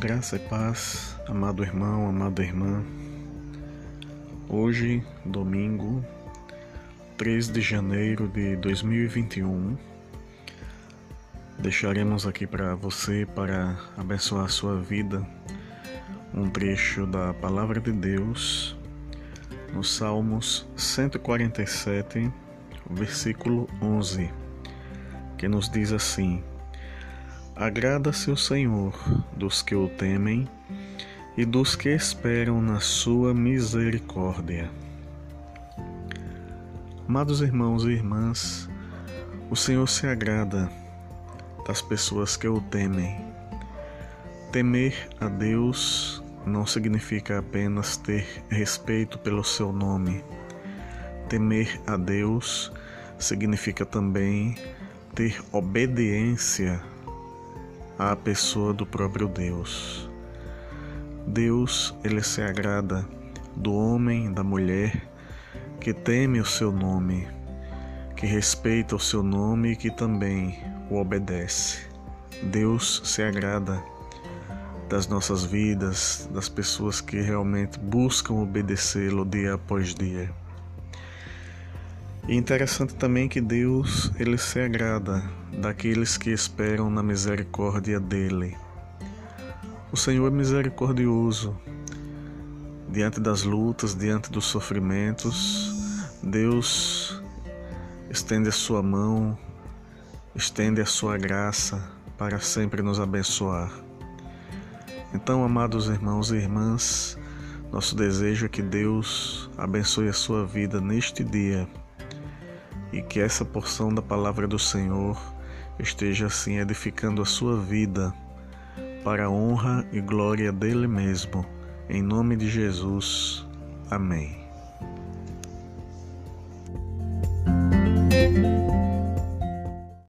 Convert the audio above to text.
Graça e paz, amado irmão, amada irmã. Hoje, domingo, 3 de janeiro de 2021, deixaremos aqui para você, para abençoar a sua vida, um trecho da Palavra de Deus no Salmos 147, versículo 11, que nos diz assim: Agrada-se o Senhor dos que o temem e dos que esperam na sua misericórdia. Amados irmãos e irmãs, o Senhor se agrada das pessoas que o temem. Temer a Deus não significa apenas ter respeito pelo seu nome. Temer a Deus significa também ter obediência à pessoa do próprio Deus. Deus, ele se agrada do homem, da mulher que teme o seu nome, que respeita o seu nome e que também o obedece. Deus se agrada das nossas vidas, das pessoas que realmente buscam obedecê-lo dia após dia. E interessante também que Deus ele se agrada daqueles que esperam na misericórdia dele. O Senhor é misericordioso. Diante das lutas, diante dos sofrimentos, Deus estende a sua mão, estende a sua graça para sempre nos abençoar. Então, amados irmãos e irmãs, nosso desejo é que Deus abençoe a sua vida neste dia e que essa porção da palavra do Senhor esteja assim edificando a sua vida para a honra e glória dele mesmo. Em nome de Jesus. Amém.